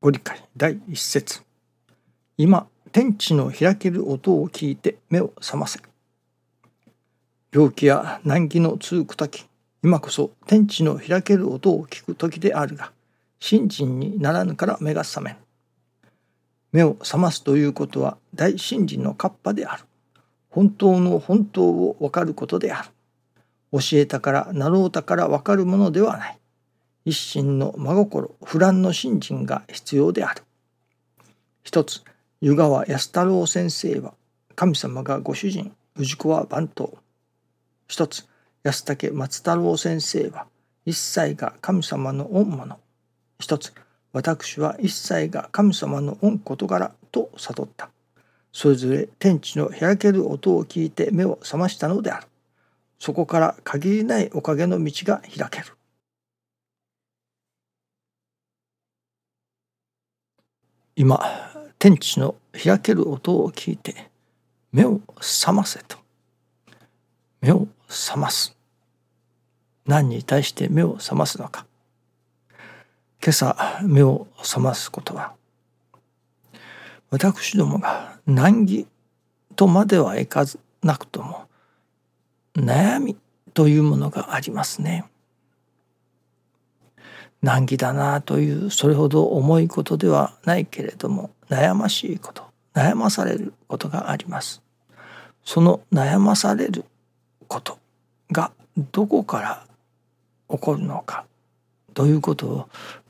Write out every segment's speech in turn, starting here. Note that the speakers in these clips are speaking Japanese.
ご理解。第一節。今天地の開ける音を聞いて目を覚ませ。病気や難儀の続く時今こそ天地の開ける音を聞く時であるが信心にならぬから目が覚めん。目を覚ますということは大信心のカッパである。本当の本当を分かることである。教えたからなろうたから分かるものではない。一心の真心不乱の信心が必要である。一つ湯川安太郎先生は神様がご主人氏子は番頭。一つ安武松太郎先生は一切が神様の御物一つ私は一切が神様の御事柄と悟った。それぞれ天地の開ける音を聞いて目を覚ましたのである。そこから限りないおかげの道が開ける。今天地の開ける音を聞いて目を覚ませと。目を覚ます。何に対して目を覚ますのか。今朝目を覚ますことは私どもが難儀とまではいかずなくとも悩みというものがありますね。難儀だなというそれほど重いことではないけれども悩ましいこと悩まされることがあります。その悩まされることがどこから起こるのかということを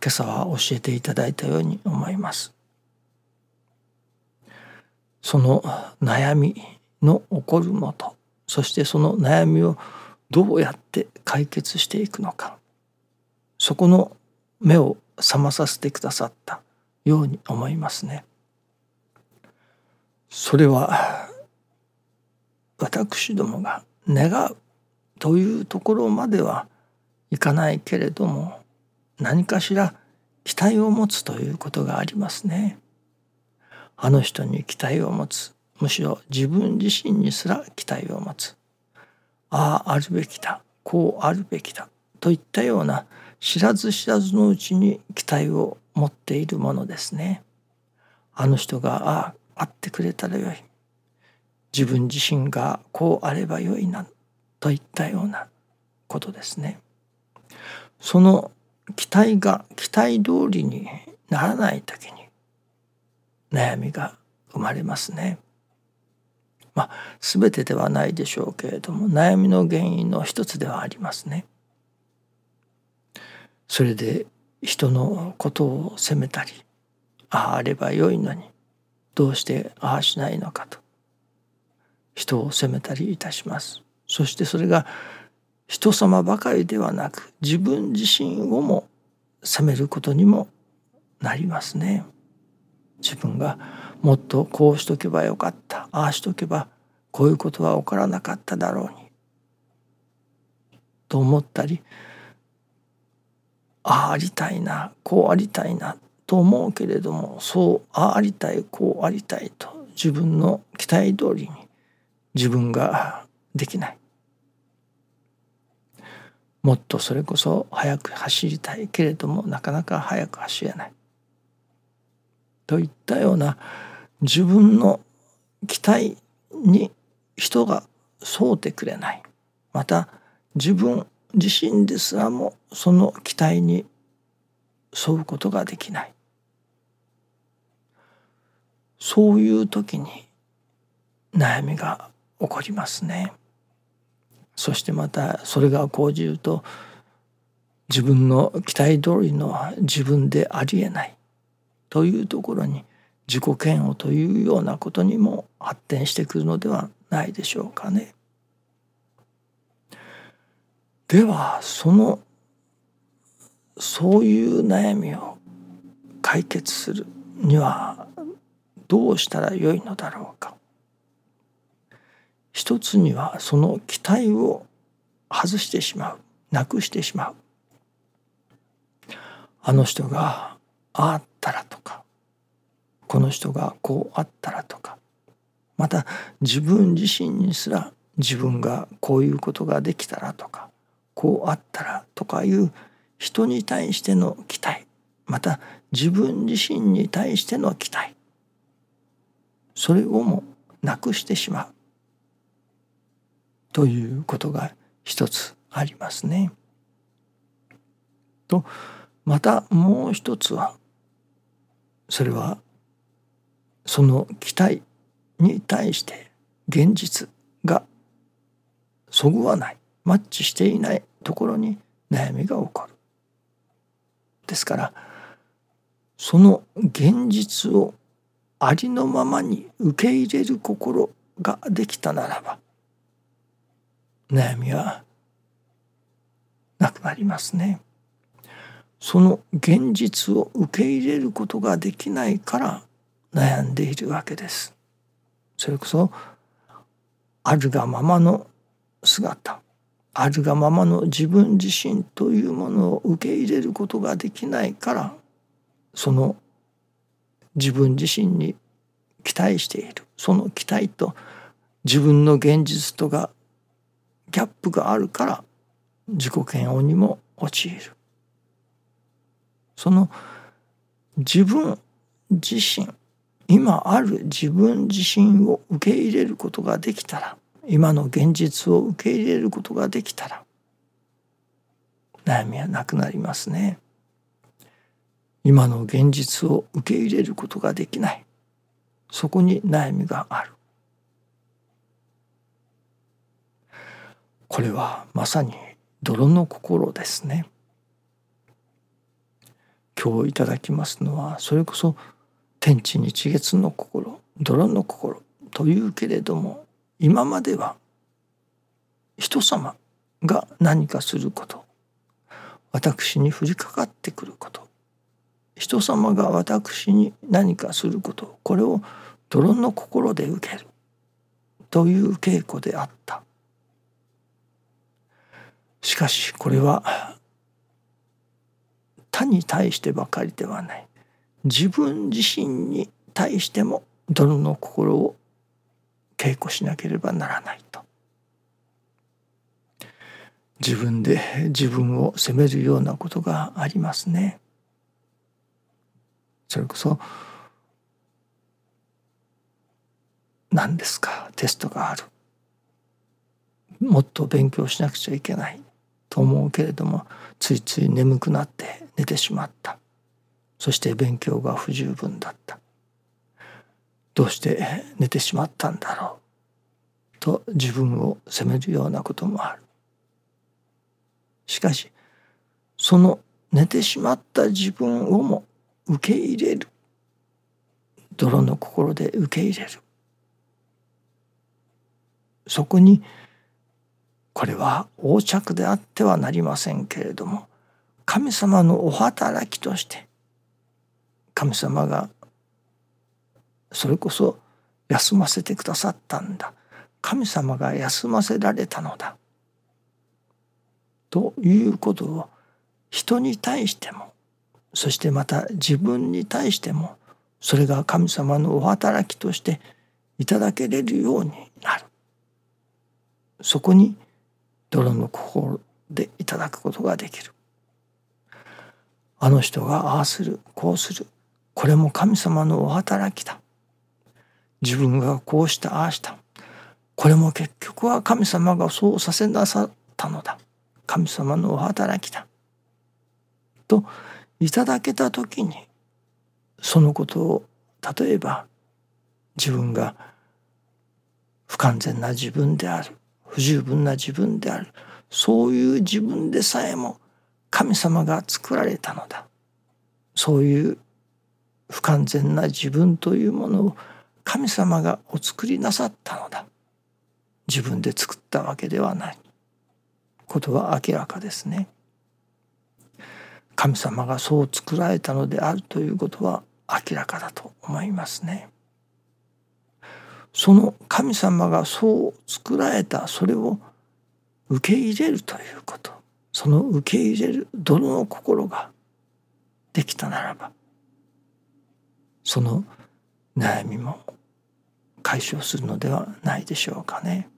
今朝は教えていただいたように思います。その悩みの起こるもとそしてその悩みをどうやって解決していくのかそこの目を覚まさせてくださったように思いますね。それは私どもが願うというところまではいかないけれども何かしら期待を持つということがありますね。あの人に期待を持つむしろ自分自身にすら期待を持つあああるべきだこうあるべきだといったような知らず知らずのうちに期待を持っているものですね。あの人があああってくれたらよい自分自身がこうあればよいなといったようなことですね。その期待が期待通りにならない時に悩みが生まれますね。まあ全てではないでしょうけれども悩みの原因の一つではありますね。それで人のことを責めたりあああればよいのにどうしてああしないのかと人を責めたりいたします。そしてそれが人様ばかりではなく自分自身をも責めることにもなりますね。自分がもっとこうしとけばよかったああしとけばこういうことは起こらなかっただろうにと思ったりああありたいなこうありたいなと思うけれどもそうああありたいこうありたいと自分の期待通りに自分ができない。もっとそれこそ速く走りたいけれどもなかなか速く走れない。といったような自分の期待に人が沿うてくれない。また自分自身ですらもその期待に沿うことができないそういう時に悩みが起こりますね。そしてまたそれが講じると自分の期待通りの自分でありえないというところに自己嫌悪というようなことにも発展してくるのではないでしょうかね。ではそのそういう悩みを解決するにはどうしたらよいのだろうか。一つにはその期待を外してしまうなくしてしまう。あの人があったらとかこの人がこうあったらとかまた自分自身にすら自分がこういうことができたらとかこうあったらとかいう人に対しての期待。また自分自身に対しての期待。それをもなくしてしまう。ということが一つありますね。とまたもう一つはそれはその期待に対して現実がそぐわない。マッチしていないところに悩みが起こる。ですからその現実をありのままに受け入れる心ができたならば悩みはなくなりますね。その現実を受け入れることができないから悩んでいるわけです。それこそあるがままの姿あるがままの自分自身というものを受け入れることができないからその自分自身に期待している。その期待と自分の現実とがギャップがあるから自己嫌悪にも陥る。その自分自身今ある自分自身を受け入れることができたら今の現実を受け入れることができたら悩みはなくなりますね。今の現実を受け入れることができない。そこに悩みがある。これはまさに泥の心ですね。今日いただきますのはそれこそ天地日月の心泥の心というけれども今までは人様が何かすること私に降りかかってくること人様が私に何かすることこれを泥の心で受けるという稽古であった。しかしこれは他に対してばかりではない。自分自身に対しても泥の心を稽古しなければならないと。自分で自分を責めるようなことがありますね。それこそ何ですかテストがある。もっと勉強しなくちゃいけないと思うけれどもついつい眠くなって寝てしまった。そして勉強が不十分だった。どうして寝てしまったんだろう。と自分を責めるようなこともある。しかしその寝てしまった自分をも受け入れる。泥の心で受け入れる。そこにこれは横着であってはなりませんけれども神様のお働きとして神様がそれこそ休ませてくださったんだ。神様が休ませられたのだ。ということを人に対してもそしてまた自分に対してもそれが神様のお働きとしていただけれるようになる。そこに泥の心でいただくことができる。あの人がああするこうする。これも神様のお働きだ。自分がこうしたああした。これも結局は神様がそうさせなさったのだ。神様のお働きだ。といただけた時にそのことを例えば自分が不完全な自分である。不十分な自分である。そういう自分でさえも神様が作られたのだ。そういう不完全な自分というものを神様がお作りなさったのだ自分で作ったわけではないことは明らかですね。神様がそう作られたのであるということは明らかだと思いますね。その神様がそう作られたそれを受け入れるということその受け入れるどの心ができたならばその悩みも解消するのではないでしょうかね。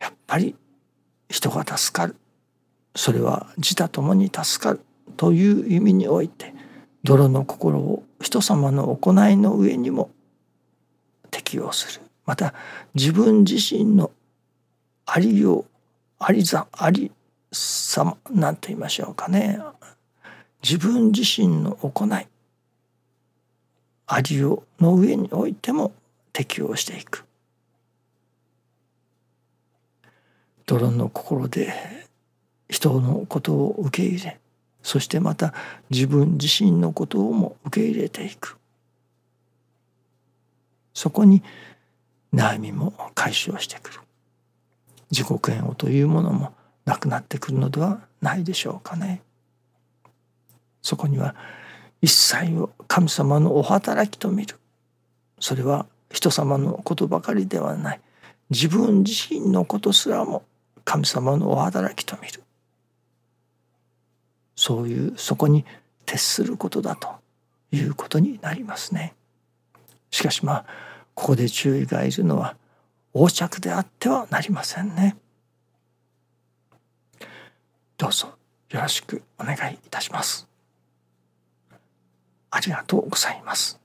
やっぱり人が助かる。それは自他ともに助かるという意味において泥の心を人様の行いの上にも適用する。また自分自身のありようありざありさま何と言いましょうかね。自分自身の行いありようの上においても適応していく。泥の心で人のことを受け入れそしてまた自分自身のことをも受け入れていく。そこに悩みも解消してくる。自己嫌悪というものもなくなってくるのではないでしょうかね。そこには一切を神様のお働きと見るそれは人様のことばかりではない自分自身のことすらも神様のお働きと見るそういうそこに徹することだということになりますね。しかしまあここで注意がいるのは横着であってはなりませんね。どうぞよろしくお願いいたします。ありがとうございます。